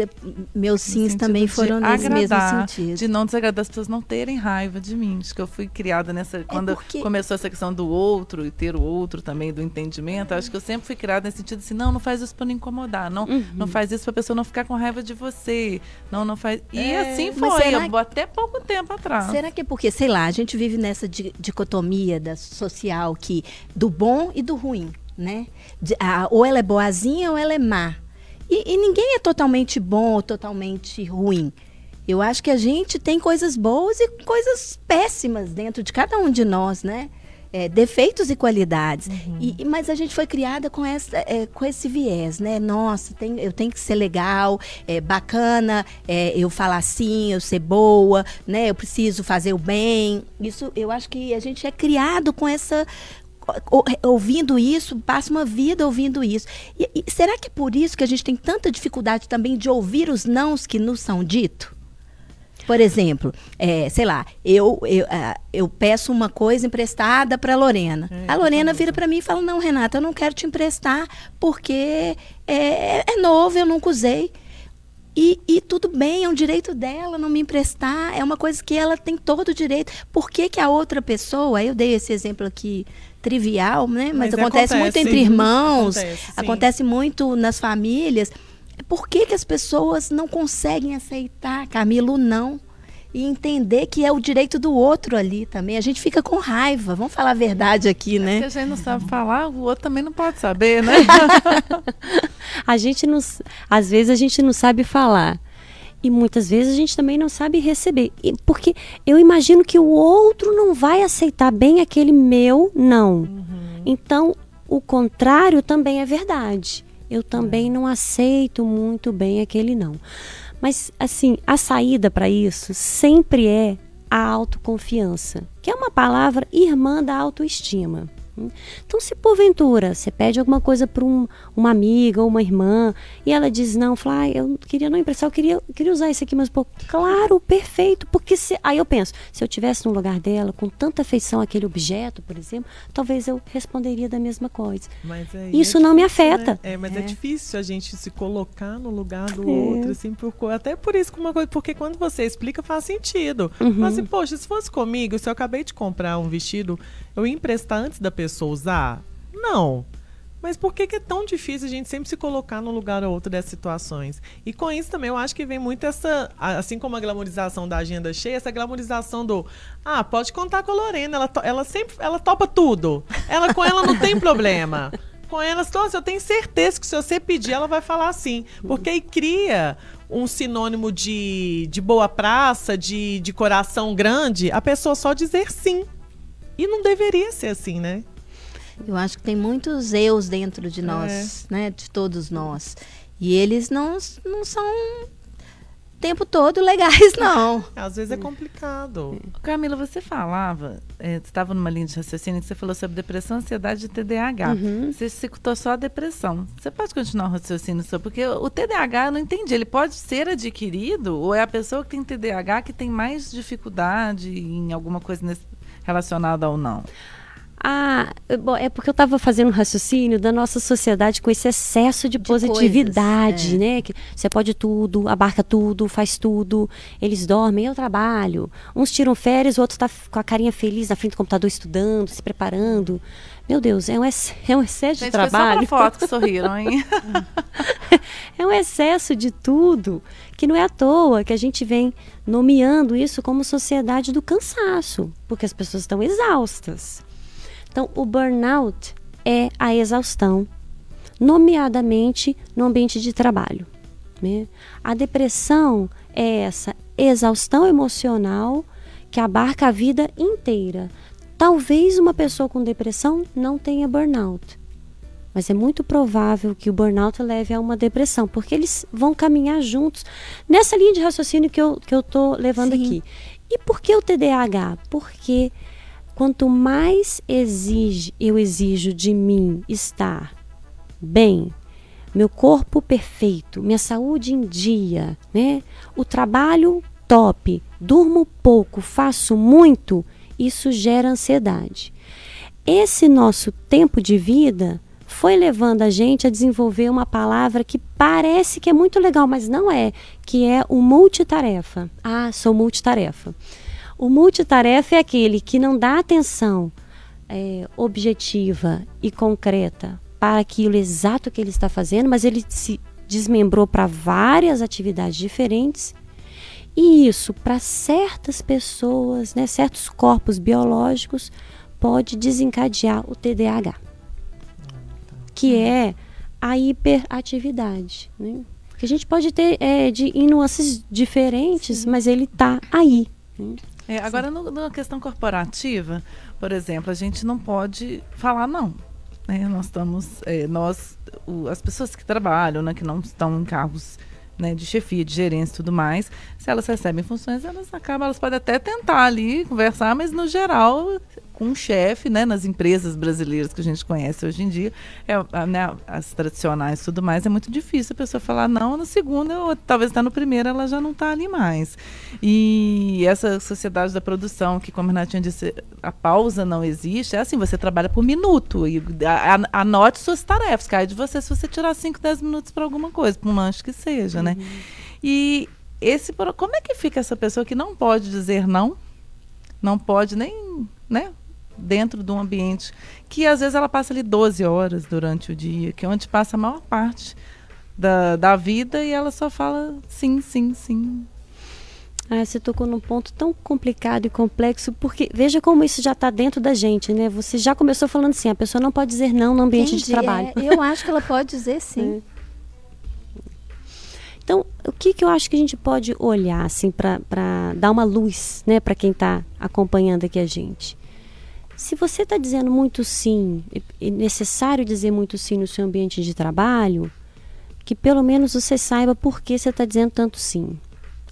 Meus sims também foram nesse agradar, mesmo sentido. De não desagradar as pessoas não terem raiva de mim. Acho que eu fui criada nessa. É quando porque... começou essa questão do outro e ter o outro também, do entendimento, acho que eu sempre fui criada nesse sentido assim: não, não faz isso para não incomodar, não, uhum. não faz isso para a pessoa não ficar com raiva de você, não, não faz. E é, assim foi, será... até pouco tempo atrás. Será que é porque, sei lá, a gente vive nessa dicotomia da social que do bom e do ruim, né? De, a, ou ela é boazinha ou ela é má. E, e ninguém é totalmente bom ou totalmente ruim. Eu acho que a gente tem coisas boas e coisas péssimas dentro de cada um de nós, né? É, defeitos e qualidades. Uhum. E, mas a gente foi criada com, essa, é, com esse viés, né? Nossa, tem, eu tenho que ser legal, é, bacana, é, eu falar sim, eu ser boa, né? Eu preciso fazer o bem. Isso, eu acho que a gente é criado com essa ouvindo isso, passa uma vida ouvindo isso. E, e, será que é por isso que a gente tem tanta dificuldade também de ouvir os nãos que nos são ditos? Por exemplo, é, sei lá, eu, eu, uh, eu peço uma coisa emprestada para Lorena. É, a Lorena vira para mim e fala: Não, Renata, eu não quero te emprestar porque é, é novo, eu nunca usei. E, e, tudo bem, é um direito dela não me emprestar, é uma coisa que ela tem todo o direito. Por que, que a outra pessoa, eu dei esse exemplo aqui trivial, né? Mas, Mas acontece, acontece, muito entre irmãos, acontece, acontece muito nas famílias. Por que, que as pessoas não conseguem aceitar, Camilo, não? e entender que é o direito do outro ali também. A gente fica com raiva. Vamos falar a verdade aqui, é né? Se a gente não sabe falar, o outro também não pode saber, né? a gente não, às vezes a gente não sabe falar. E muitas vezes a gente também não sabe receber. E porque eu imagino que o outro não vai aceitar bem aquele meu não. Uhum. Então, o contrário também é verdade. Eu também é. não aceito muito bem aquele não. Mas, assim, a saída para isso sempre é a autoconfiança, que é uma palavra irmã da autoestima. Então, se porventura você pede alguma coisa para um, uma amiga ou uma irmã e ela diz não, fala, ah, eu queria não emprestar, eu queria, queria usar isso aqui, mas pô, claro, perfeito, porque se, aí eu penso, se eu tivesse no lugar dela com tanta afeição àquele objeto, por exemplo, talvez eu responderia da mesma coisa. Isso é não difícil, me afeta. Né? É, mas é. é. difícil a gente se colocar no lugar do é. outro, assim, por, até por isso uma coisa, porque quando você explica faz sentido. Uhum. Mas assim, poxa, se fosse comigo, se eu acabei de comprar um vestido, eu ia emprestar antes da pessoa usar? Não. Mas por que, que, é tão difícil a gente sempre se colocar num lugar ou outro dessas situações? E com isso também eu acho que vem muito essa, assim como a glamorização da agenda cheia, essa glamorização do, ah, pode contar com a Lorena, ela, ela sempre, ela topa tudo. Ela com ela não tem problema. Com ela, nossa, eu tenho certeza que se você pedir, ela vai falar sim. Porque aí cria um sinônimo de, de boa praça, de, de coração grande, a pessoa só dizer sim. E não deveria ser assim, né? Eu acho que tem muitos eus dentro de nós, é. né? De todos nós. E eles não, não são o tempo todo legais, não. Às vezes é complicado. Camila, você falava, é, você estava numa linha de raciocínio que você falou sobre depressão, ansiedade e TDAH. Uhum. Você citou só a depressão. Você pode continuar o raciocínio sobre, porque o TDAH eu não entendi. Ele pode ser adquirido ou é a pessoa que tem TDAH que tem mais dificuldade em alguma coisa nesse relacionada ou não? Ah, bom, é porque eu estava fazendo um raciocínio da nossa sociedade com esse excesso de, de positividade, coisas, é. né? Que você pode tudo, abarca tudo, faz tudo. Eles dormem, eu trabalho. Uns tiram férias, o outro está com a carinha feliz na frente do computador estudando, se preparando. Meu Deus, é um, ex é um excesso Gente, de trabalho. Foi só foto que sorriram, hein? é um excesso de tudo que não é à toa que a gente vem nomeando isso como sociedade do cansaço, porque as pessoas estão exaustas. Então, o burnout é a exaustão, nomeadamente no ambiente de trabalho. Né? A depressão é essa exaustão emocional que abarca a vida inteira. Talvez uma pessoa com depressão não tenha burnout, mas é muito provável que o burnout leve a uma depressão, porque eles vão caminhar juntos nessa linha de raciocínio que eu estou que eu tô levando Sim. aqui. E por que o TDAH? Porque quanto mais exige, eu exijo de mim estar bem, meu corpo perfeito, minha saúde em dia, né? o trabalho top, durmo pouco, faço muito, isso gera ansiedade. Esse nosso tempo de vida foi levando a gente a desenvolver uma palavra que parece que é muito legal, mas não é, que é o multitarefa. Ah, sou multitarefa. O multitarefa é aquele que não dá atenção é, objetiva e concreta para aquilo exato que ele está fazendo, mas ele se desmembrou para várias atividades diferentes. E isso, para certas pessoas, né, certos corpos biológicos, pode desencadear o TDAH que é a hiperatividade. Né? Que a gente pode ter é, de, em nuances diferentes, Sim. mas ele está aí. Né? É, agora, no, questão corporativa, por exemplo, a gente não pode falar não. Né? Nós estamos, é, nós, o, as pessoas que trabalham, né, que não estão em cargos né, de chefia, de gerência e tudo mais, se elas recebem funções, elas acabam, elas podem até tentar ali conversar, mas no geral com um chefe, né, nas empresas brasileiras que a gente conhece hoje em dia, é, né, as tradicionais e tudo mais, é muito difícil a pessoa falar não na segunda, ou talvez até no primeiro ela já não está ali mais. E essa sociedade da produção, que como a Renatinha disse, a pausa não existe, é assim, você trabalha por minuto, e anote suas tarefas, cai de você se você tirar 5, 10 minutos para alguma coisa, para um lanche que seja, né? uhum. né? E esse, como é que fica essa pessoa que não pode dizer não? Não pode nem, né? Dentro de um ambiente que às vezes ela passa ali 12 horas durante o dia, que é onde passa a maior parte da, da vida e ela só fala sim, sim, sim. Ah, você tocou num ponto tão complicado e complexo, porque veja como isso já está dentro da gente, né? Você já começou falando assim, a pessoa não pode dizer não no ambiente Entendi, de trabalho. É, eu acho que ela pode dizer sim. É. Então, o que, que eu acho que a gente pode olhar, assim, para dar uma luz, né, para quem está acompanhando aqui a gente? Se você está dizendo muito sim, é necessário dizer muito sim no seu ambiente de trabalho, que pelo menos você saiba por que você está dizendo tanto sim.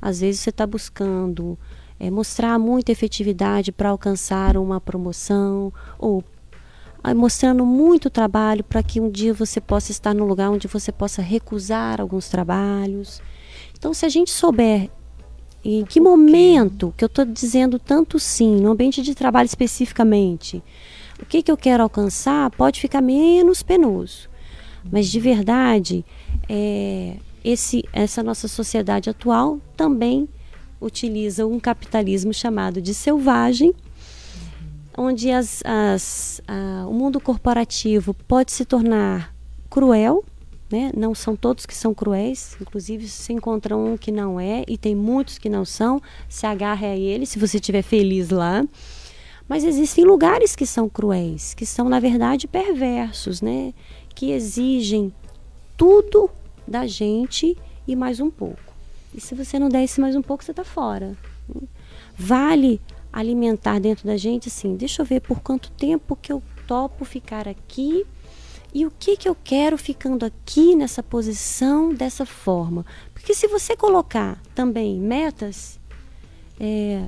Às vezes você está buscando é, mostrar muita efetividade para alcançar uma promoção ou mostrando muito trabalho para que um dia você possa estar no lugar onde você possa recusar alguns trabalhos. Então, se a gente souber em que momento que eu estou dizendo tanto sim, no ambiente de trabalho especificamente, o que, que eu quero alcançar, pode ficar menos penoso. Mas de verdade, é, esse, essa nossa sociedade atual também utiliza um capitalismo chamado de selvagem, onde as, as, a, o mundo corporativo pode se tornar cruel, né? não são todos que são cruéis, inclusive se encontra um que não é, e tem muitos que não são, se agarre a ele se você estiver feliz lá. Mas existem lugares que são cruéis, que são, na verdade, perversos, né? que exigem tudo da gente e mais um pouco. E se você não der esse mais um pouco, você está fora. Vale alimentar dentro da gente assim, deixa eu ver por quanto tempo que eu topo ficar aqui e o que que eu quero ficando aqui nessa posição dessa forma. Porque se você colocar também metas, é,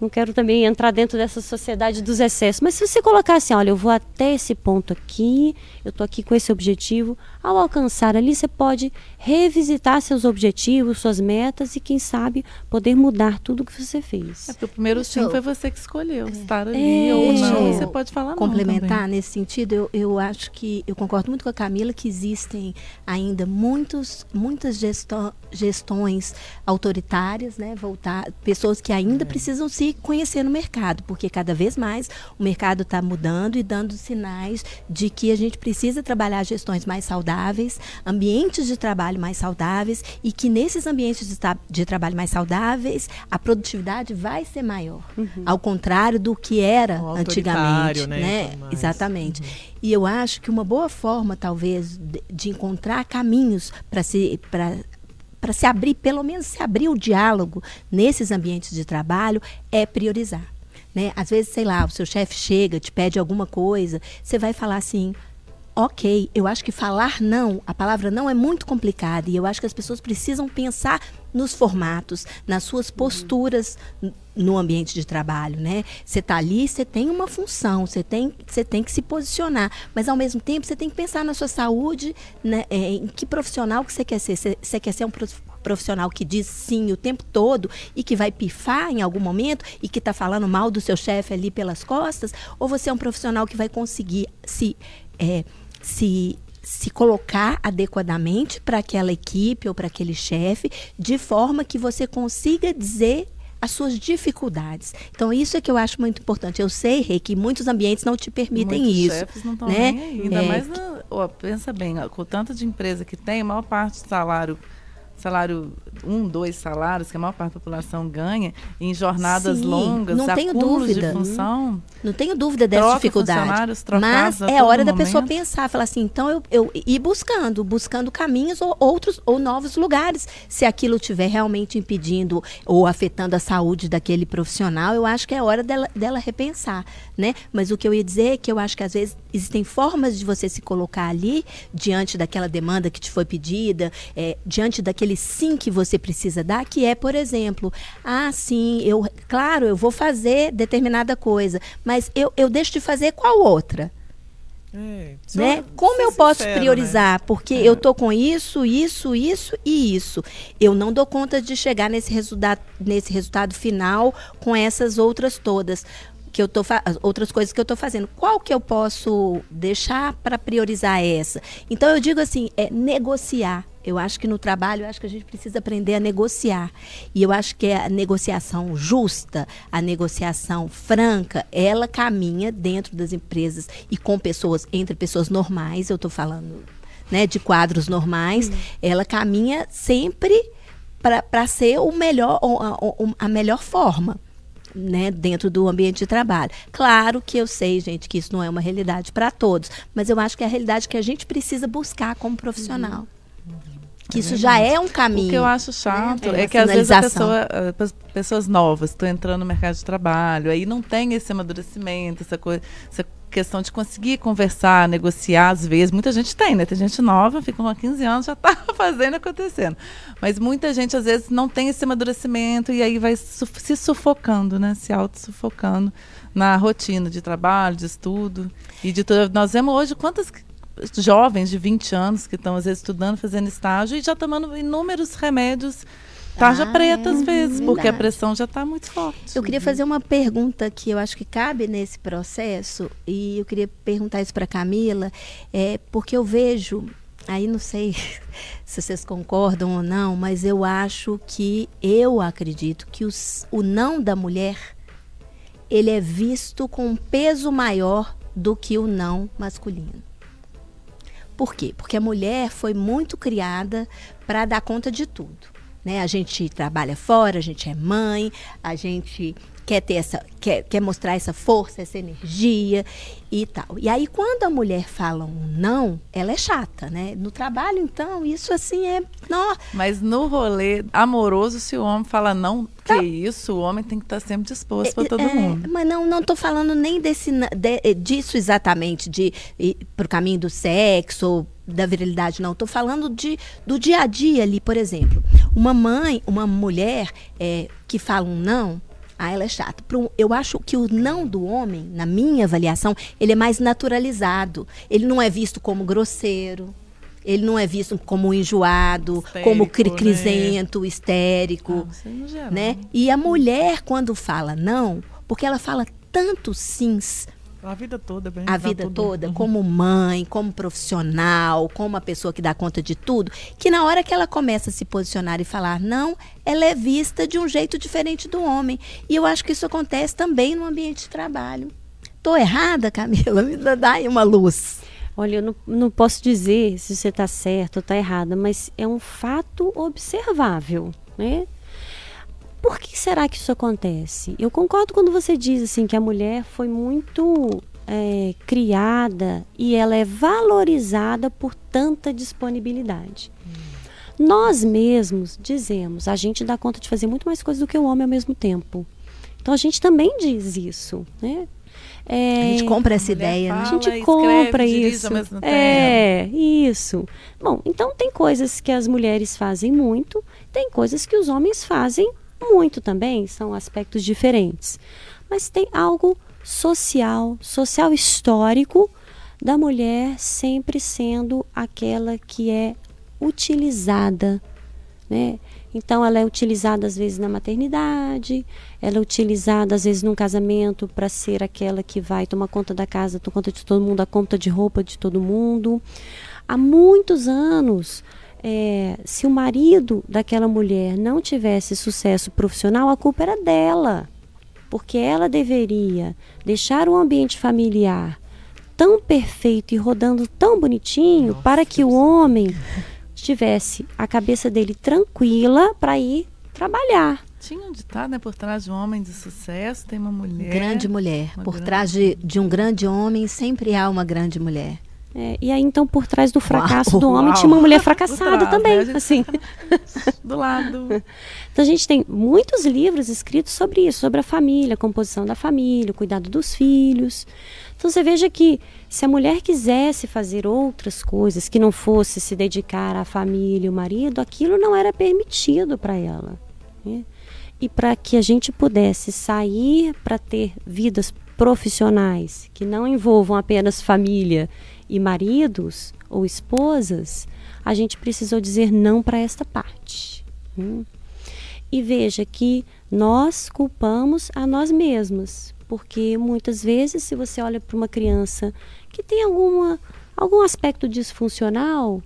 não quero também entrar dentro dessa sociedade dos excessos, mas se você colocar assim, olha, eu vou até esse ponto aqui, eu estou aqui com esse objetivo, ao alcançar ali, você pode revisitar seus objetivos, suas metas e, quem sabe, poder mudar tudo que você fez. É porque o primeiro sim eu... foi você que escolheu é. estar ali é. ou não. Você pode falar Complementar nesse sentido, eu, eu acho que eu concordo muito com a Camila que existem ainda muitos, muitas gesto, gestões autoritárias, né, voltar, pessoas que ainda é. precisam se conhecer no mercado, porque cada vez mais o mercado está mudando e dando sinais de que a gente precisa trabalhar gestões mais saudáveis, ambientes de trabalho mais saudáveis e que nesses ambientes de, de trabalho mais saudáveis a produtividade vai ser maior, uhum. ao contrário do que era antigamente, né? né? Exatamente. Uhum. E eu acho que uma boa forma, talvez, de, de encontrar caminhos para se para para se abrir, pelo menos se abrir o diálogo nesses ambientes de trabalho, é priorizar. Né? Às vezes, sei lá, o seu chefe chega, te pede alguma coisa, você vai falar assim: ok. Eu acho que falar não, a palavra não é muito complicada e eu acho que as pessoas precisam pensar nos formatos, nas suas uhum. posturas no ambiente de trabalho, né? Você está ali, você tem uma função, você tem, você tem que se posicionar, mas ao mesmo tempo você tem que pensar na sua saúde, né? É, em que profissional que você quer ser. Você, quer ser um profissional que diz sim o tempo todo e que vai pifar em algum momento e que está falando mal do seu chefe ali pelas costas, ou você é um profissional que vai conseguir se é, se se colocar adequadamente para aquela equipe ou para aquele chefe, de forma que você consiga dizer as suas dificuldades. Então, isso é que eu acho muito importante. Eu sei, Rei, que muitos ambientes não te permitem muitos isso. chefes não estão né? nem aí. Ainda é, mais, na, ó, pensa bem, com o tanto de empresa que tem, a maior parte do salário salário, um, dois salários que a maior parte da população ganha, em jornadas Sim, longas, não tenho dúvida. de função. Não tenho dúvida dessa dificuldade. Mas é hora da momento. pessoa pensar, falar assim, então eu, eu ir buscando, buscando caminhos ou outros ou novos lugares. Se aquilo estiver realmente impedindo ou afetando a saúde daquele profissional, eu acho que é hora dela, dela repensar, né? Mas o que eu ia dizer é que eu acho que às vezes existem formas de você se colocar ali diante daquela demanda que te foi pedida, é, diante daquele aquele sim que você precisa dar, que é, por exemplo, ah, sim, eu, claro, eu vou fazer determinada coisa, mas eu, eu deixo de fazer qual outra? É, né? Como eu posso sincero, priorizar? Né? Porque é. eu tô com isso, isso, isso e isso. Eu não dou conta de chegar nesse resultado, nesse resultado final com essas outras todas que eu tô outras coisas que eu estou fazendo. Qual que eu posso deixar para priorizar essa? Então eu digo assim, é negociar. Eu acho que no trabalho, eu acho que a gente precisa aprender a negociar. E eu acho que a negociação justa, a negociação franca, ela caminha dentro das empresas e com pessoas, entre pessoas normais, eu estou falando né, de quadros normais, uhum. ela caminha sempre para ser o melhor, a, a melhor forma. Né, dentro do ambiente de trabalho. Claro que eu sei, gente, que isso não é uma realidade para todos, mas eu acho que é a realidade que a gente precisa buscar como profissional. Uhum. Que é isso já é um caminho. O que eu acho chato né? é, é que às vezes a pessoa, pessoas novas estão entrando no mercado de trabalho, aí não tem esse amadurecimento, essa coisa, essa questão de conseguir conversar, negociar, às vezes. Muita gente tem, né? Tem gente nova, fica com 15 anos, já está fazendo acontecendo. Mas muita gente, às vezes, não tem esse amadurecimento e aí vai se sufocando, né? Se auto-sufocando na rotina de trabalho, de estudo. E de tudo. Nós vemos hoje quantas jovens de 20 anos que estão, às vezes, estudando, fazendo estágio e já tomando inúmeros remédios Tarja ah, preta às vezes, verdade. porque a pressão já está muito forte. Eu queria fazer uma pergunta que eu acho que cabe nesse processo, e eu queria perguntar isso para Camila, é, porque eu vejo, aí não sei se vocês concordam ou não, mas eu acho que, eu acredito que os, o não da mulher, ele é visto com um peso maior do que o não masculino. Por quê? Porque a mulher foi muito criada para dar conta de tudo. Né? A gente trabalha fora, a gente é mãe, a gente quer ter essa, quer, quer mostrar essa força, essa energia e tal. E aí quando a mulher fala um não, ela é chata, né? No trabalho então, isso assim é, não. Mas no rolê amoroso, se o homem fala não, tá. que isso, o homem tem que estar tá sempre disposto é, para todo é, mundo. Mas não, não tô falando nem desse de, disso exatamente de ir pro caminho do sexo ou da virilidade, não. Estou falando de, do dia a dia ali, por exemplo. Uma mãe, uma mulher é, que fala um não, ah, ela é chata. Eu acho que o não do homem, na minha avaliação, ele é mais naturalizado. Ele não é visto como grosseiro. Ele não é visto como enjoado, histérico, como cri crisento, né? histérico, ah, né? E a mulher quando fala não, porque ela fala tanto sims a vida toda, bem. A vida tudo. toda, uhum. como mãe, como profissional, como uma pessoa que dá conta de tudo, que na hora que ela começa a se posicionar e falar não, ela é vista de um jeito diferente do homem. E eu acho que isso acontece também no ambiente de trabalho. Tô errada, Camila? Me dá aí uma luz. Olha, eu não, não posso dizer se você está certo ou está errada, mas é um fato observável, né? Por que será que isso acontece? Eu concordo quando você diz assim que a mulher foi muito é, criada e ela é valorizada por tanta disponibilidade. Hum. Nós mesmos dizemos, a gente dá conta de fazer muito mais coisas do que o homem ao mesmo tempo. Então a gente também diz isso, né? É, a gente compra essa ideia, fala, né? A gente compra isso. É, isso. Bom, então tem coisas que as mulheres fazem muito, tem coisas que os homens fazem muito também, são aspectos diferentes. Mas tem algo social, social histórico da mulher sempre sendo aquela que é utilizada, né? Então ela é utilizada às vezes na maternidade, ela é utilizada às vezes num casamento para ser aquela que vai tomar conta da casa, tomar conta de todo mundo, a conta de roupa de todo mundo. Há muitos anos é, se o marido daquela mulher não tivesse sucesso profissional, a culpa era dela. Porque ela deveria deixar o ambiente familiar tão perfeito e rodando tão bonitinho Nossa, para que o homem tivesse a cabeça dele tranquila para ir trabalhar. Tinha um ditado, né? Por trás de um homem de sucesso tem uma mulher. Grande mulher. Por grande... trás de, de um grande homem sempre há uma grande mulher. É, e aí, então, por trás do fracasso uau, do homem, uau. tinha uma mulher fracassada também, né? assim. do lado. Então, a gente tem muitos livros escritos sobre isso, sobre a família, a composição da família, o cuidado dos filhos. Então, você veja que se a mulher quisesse fazer outras coisas, que não fosse se dedicar à família e ao marido, aquilo não era permitido para ela. Né? E para que a gente pudesse sair para ter vidas profissionais que não envolvam apenas família e maridos ou esposas, a gente precisou dizer não para esta parte. Hum? E veja que nós culpamos a nós mesmos, porque muitas vezes, se você olha para uma criança que tem alguma, algum aspecto disfuncional,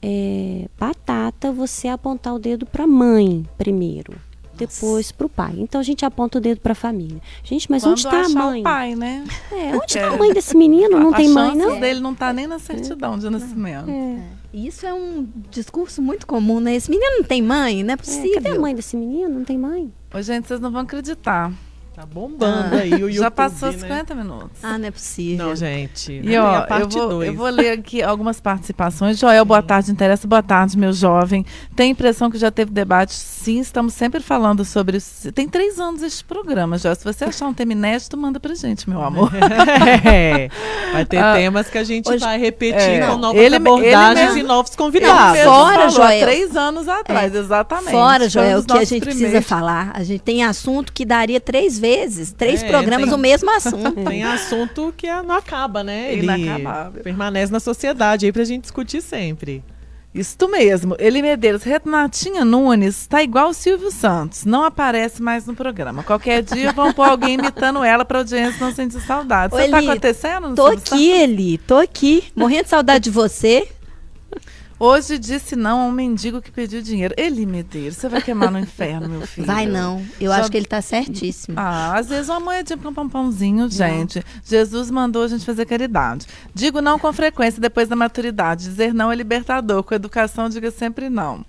é batata você apontar o dedo para a mãe primeiro depois para o pai. Então a gente aponta o dedo para a família. Gente, mas Quando onde está a mãe? O pai, né? É, onde está a mãe desse menino? Não a tem mãe, não? dele não está nem na certidão de nascimento. É. Isso é um discurso muito comum, né? Esse menino não tem mãe, não é É, possível. cadê a mãe desse menino? Não tem mãe? Ô, gente, vocês não vão acreditar. Tá bombando aí o YouTube, Já passou né? 50 minutos. Ah, não é possível. Não, gente. E ó, a eu parte vou, eu vou ler aqui algumas participações. Joel, boa tarde, interessa. Boa tarde, meu jovem. Tem impressão que já teve debate? Sim, estamos sempre falando sobre isso. Tem três anos este programa, Joel. Se você achar um tema inédito, manda pra gente, meu amor. É, vai ter Ah, temas que a gente hoje- vai repetir É. com novas Ele- abordagens ele mesmo- e novos Ele convidados. mesmo Fora, falou há Joel. três anos atrás, exatamente. Fora, Joel, dos que a gente precisa primeiros. falar. A gente tem assunto que daria três vezes, três É, programas tem- o mesmo assunto. Tem assunto que é- não acaba, né? Ele Inacabável. permanece na sociedade aí pra gente discutir sempre. Isto mesmo. Eli Medeiros, Renatinha Nunes tá igual o Silvio Santos. Não aparece mais no programa. Qualquer dia vão pôr alguém imitando ela pra audiência não sentir saudade. Isso tá acontecendo? Tô aqui, Eli, tô aqui, morrendo de saudade de você. Hoje disse não a um mendigo que pediu dinheiro. Eli Medeiros, você vai queimar no inferno, meu filho. Vai não, eu acho que ele tá certíssimo. Ah, às vezes uma moedinha comprar um pãozinho, gente. Jesus mandou a gente fazer caridade. Digo não com frequência depois da maturidade. Dizer não é libertador. Com educação, diga sempre não.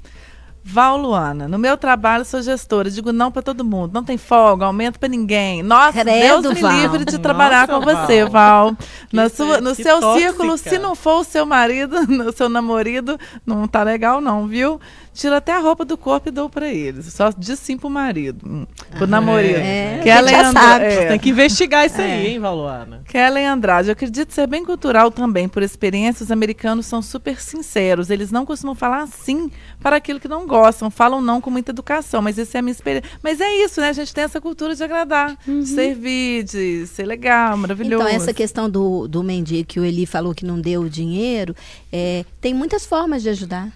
Val Luana, no meu trabalho sou gestora, digo não pra todo mundo, não tem folga, aumento pra ninguém. Nossa, Credo, Deus me Val. livre de trabalhar Nossa, com você, Val. Na sua, no seu tóxica. círculo, se não for o seu marido, o seu namorado, não tá legal não, viu? Tira até a roupa do corpo e dou pra eles. Só diz sim pro marido, hum, pro namorado. é. Que A ela já sabe. é. Tem que investigar isso É. aí, hein, Valuana? Kellen Andrade, eu acredito ser bem cultural também. Por experiência, os americanos são super sinceros. Eles não costumam falar sim para aquilo que não gostam. Falam não com muita educação. Mas isso é a minha experiência. Mas é isso, né? A gente tem essa cultura de agradar, de servir, de ser legal, maravilhoso. Então, essa questão do, do mendigo que o Eli falou que não deu o dinheiro, é, tem muitas formas de ajudar.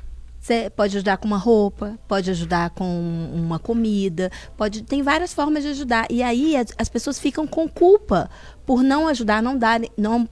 Você pode ajudar com uma roupa, pode ajudar com uma comida, pode tem várias formas de ajudar. E aí as, as pessoas ficam com culpa por não ajudar, não darem, não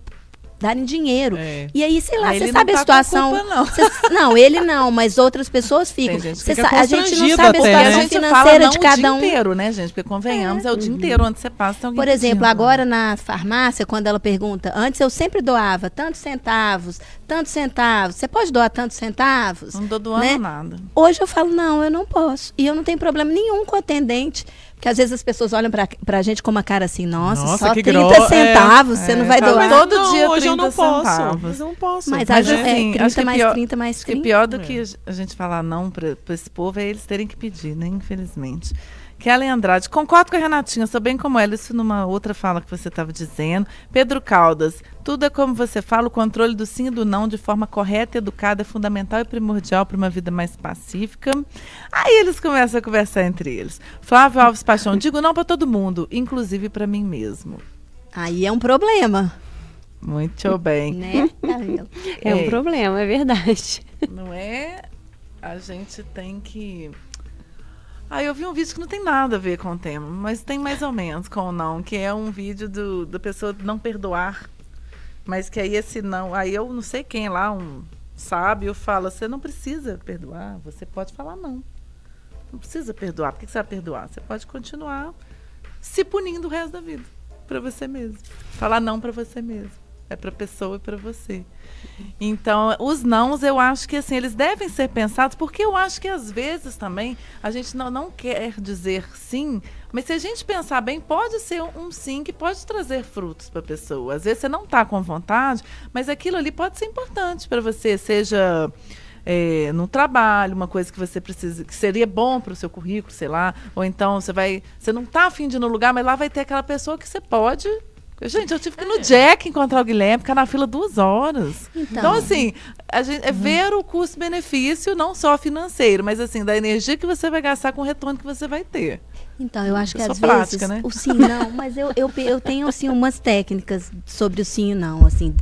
darem dinheiro. É. E aí, sei lá, Ah, você sabe a tá com situação. culpa, não. Cê- não, ele não, mas outras pessoas ficam. Tem gente fica a gente não sabe a até, né? a situação fala financeira de o cada dia um. inteiro, né, gente? Porque convenhamos, é, o dia inteiro onde você passa. Tem Por exemplo, pedindo. agora na farmácia, quando ela pergunta, antes eu sempre doava tantos centavos, tantos centavos, você pode doar tantos centavos? Não tô doando né? nada. Hoje eu falo, não, eu não posso. E eu não tenho problema nenhum com o atendente. Porque às vezes as pessoas olham pra, pra gente com uma cara assim, nossa, Nossa, só que 30 gro- é, centavos, você não vai fala, doar. mas todo não, dia hoje eu não 30 posso. centavos. Mas eu não posso. Mas, Mas, acho- assim, é, acho 30 que mais pior- 30 mais Acho que 30. pior do que a gente falar não para esse povo é eles terem que pedir, né? Infelizmente. Kellen Andrade, concordo com a Renatinha, sou bem como ela, isso numa outra fala que você estava dizendo. Pedro Caldas, tudo é como você fala, o controle do sim e do não de forma correta e educada é fundamental e primordial para uma vida mais pacífica. Aí eles começam a conversar entre eles. Flávio Alves Paixão, digo não para todo mundo, inclusive para mim mesmo. Aí é um problema, Muito bem. né, Camila? É um Ei. problema, é verdade. Não é? A gente tem que. Ah, eu vi um vídeo que não tem nada a ver com o tema, mas tem mais ou menos com o não, que é um vídeo do, da pessoa não perdoar. Mas que aí esse não. Aí eu não sei quem lá, um sábio, fala: você não precisa perdoar, você pode falar não. Não precisa perdoar. Por que você vai perdoar? Você pode continuar se punindo o resto da vida. Para você mesmo. Falar não para você mesmo. É para a pessoa e para você. Então, os nãos, eu acho que assim, eles devem ser pensados, porque eu acho que às vezes também a gente não, não quer dizer sim, mas se a gente pensar bem, pode ser um sim que pode trazer frutos para a pessoa. Às vezes você não está com vontade, mas aquilo ali pode ser importante para você, seja é, no trabalho, uma coisa que você precisa, que seria bom para o seu currículo, sei lá, ou então você vai, você não está afim de ir no lugar, mas lá vai ter aquela pessoa que você pode Gente, eu tive que ir no Jack encontrar o Guilherme, ficar na fila duas horas. Então, Então. assim, a gente, é ver o custo-benefício, não só financeiro, mas assim, da energia que você vai gastar com o retorno que você vai ter. Então, eu acho que Eu às sou vezes prática, né? o sim não, mas eu, eu, eu tenho assim umas técnicas sobre o sim e não, assim,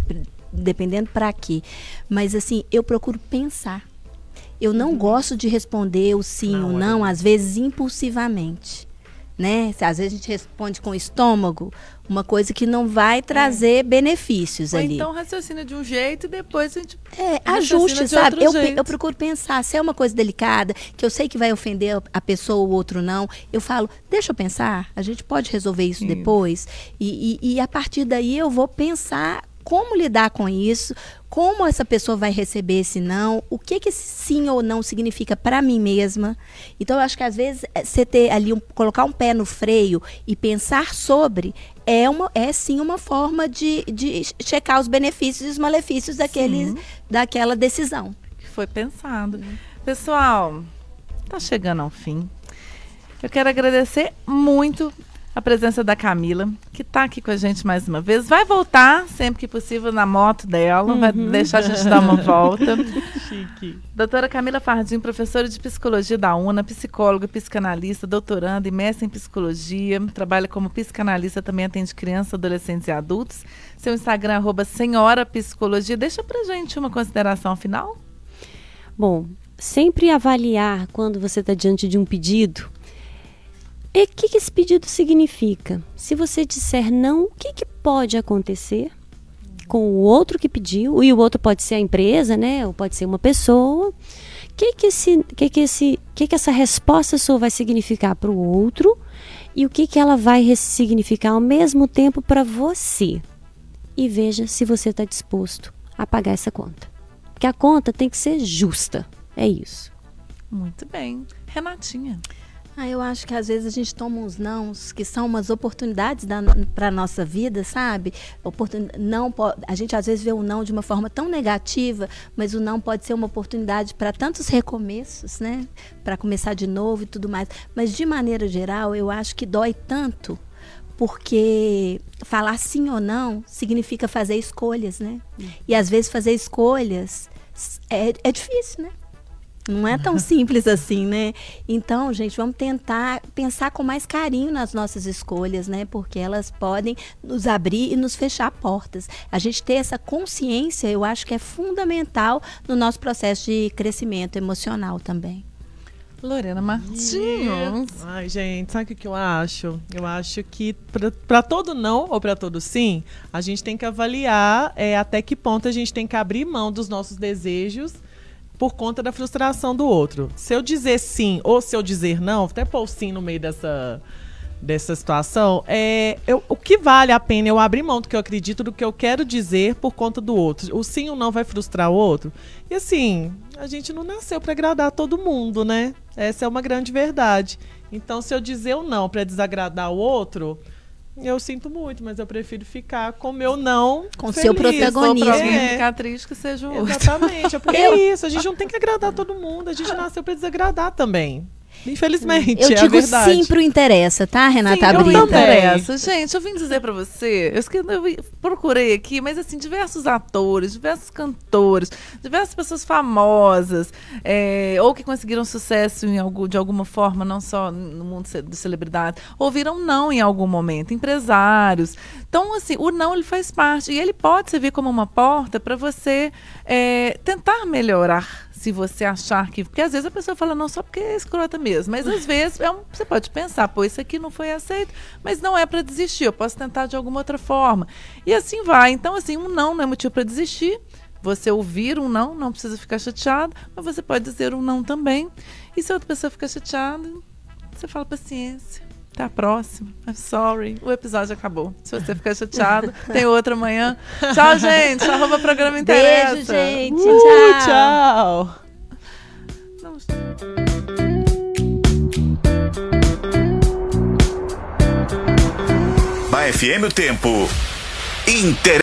dependendo para quê. Mas assim, eu procuro pensar. Eu não gosto de responder o sim ou não, às vezes impulsivamente. Né? Às vezes a gente responde com o estômago, uma coisa que não vai trazer benefícios Ou ali. então raciocina de um jeito e depois a gente. É, ajuste, sabe? Eu, eu procuro pensar, se é uma coisa delicada, que eu sei que vai ofender a- pessoa ou o outro não, eu falo, deixa eu pensar, a gente pode resolver isso Isso. depois. E, e- e a partir daí eu vou pensar como lidar com isso, como essa pessoa vai receber esse não, o que que esse sim ou não significa para mim mesma. Então eu acho que às vezes é, você ter ali um, colocar um pé no freio e pensar sobre é uma é sim uma forma de, de checar os benefícios e os malefícios daquele, daquela decisão. Que foi pensado. Pessoal, tá chegando ao fim. Eu quero agradecer muito a presença da Camila, que está aqui com a gente mais uma vez. Vai voltar sempre que possível na moto dela, uhum. vai deixar a gente dar uma volta. Chique. Doutora Camila Fardim, professora de psicologia da UNA, psicóloga, psicanalista, doutoranda e mestre em psicologia. Trabalha como psicanalista, também atende crianças, adolescentes e adultos. Seu Instagram, arroba Senhora Psicologia. Deixa pra gente uma consideração final. Bom, sempre avaliar quando você está diante de um pedido e o que, que, esse pedido significa? Se você disser não, o que, que pode acontecer com o outro que pediu? E o outro pode ser a empresa, né? Ou pode ser uma pessoa. O que, que, esse, que, que, esse, que, que essa resposta sua vai significar para o outro? E o que, que ela vai significar ao mesmo tempo para você? E veja se você está disposto a pagar essa conta. Porque a conta tem que ser justa. É isso. Muito bem. Renatinha. Ah, eu acho que às vezes a gente toma uns nãos que são umas oportunidades para a nossa vida, sabe? Oportun... Não A gente às vezes vê o não de uma forma tão negativa, mas o não pode ser uma oportunidade para tantos recomeços, né? Para começar de novo e tudo mais. Mas de maneira geral, eu acho que dói tanto porque falar sim ou não significa fazer escolhas, né? Hum. E às vezes fazer escolhas é, é difícil, né? Não é tão simples assim, né? Então, gente, vamos tentar pensar com mais carinho nas nossas escolhas, né? Porque elas podem nos abrir e nos fechar portas. A gente ter essa consciência, eu acho que é fundamental no nosso processo de crescimento emocional também. Lorena Martins. Ai, gente, sabe o que eu acho? Eu acho que para todo não ou para todo sim, a gente tem que avaliar é, até que ponto a gente tem que abrir mão dos nossos desejos por conta da frustração do outro. Se eu dizer sim ou se eu dizer não, até pôr sim no meio dessa, dessa situação, é, eu, o que vale a pena eu abrir mão do que eu acredito, do que eu quero dizer por conta do outro. O sim ou não vai frustrar o outro. E assim, a gente não nasceu para agradar todo mundo, né? Essa é uma grande verdade. Então, se eu dizer o não para desagradar o outro, eu sinto muito, mas eu prefiro ficar com meu não. Com feliz. seu protagonismo. É. Ficar triste que seja o outro. Exatamente. É porque é isso. A gente não tem que agradar todo mundo. A gente nasceu para desagradar também. Infelizmente, eu é digo sim pro interessa, tá, Renata sim, Brita? Eu interessa. Gente, eu vim dizer para você, eu, eu procurei aqui, mas assim, diversos atores, diversos cantores, diversas pessoas famosas, é, ou que conseguiram sucesso em algum, de alguma forma, não só no mundo de celebridade, ouviram não em algum momento, empresários. Então, assim, o não ele faz parte e ele pode servir como uma porta para você é, tentar melhorar se você achar que. Porque às vezes a pessoa fala, não, só porque é escrota mesmo. Mas às vezes é um, você pode pensar, pô, isso aqui não foi aceito, mas não é para desistir, eu posso tentar de alguma outra forma. E assim vai. Então, assim, um não não é motivo para desistir. Você ouvir um não, não precisa ficar chateado, mas você pode dizer um não também. E se a outra pessoa ficar chateada, você fala paciência. Até a próxima. I'm sorry. O episódio acabou. Se você ficar chateado, tem outro amanhã. Tchau, gente. Arroba programa interessa. Beijo, gente. Uh, tchau. Não. Na FM o tempo. Inter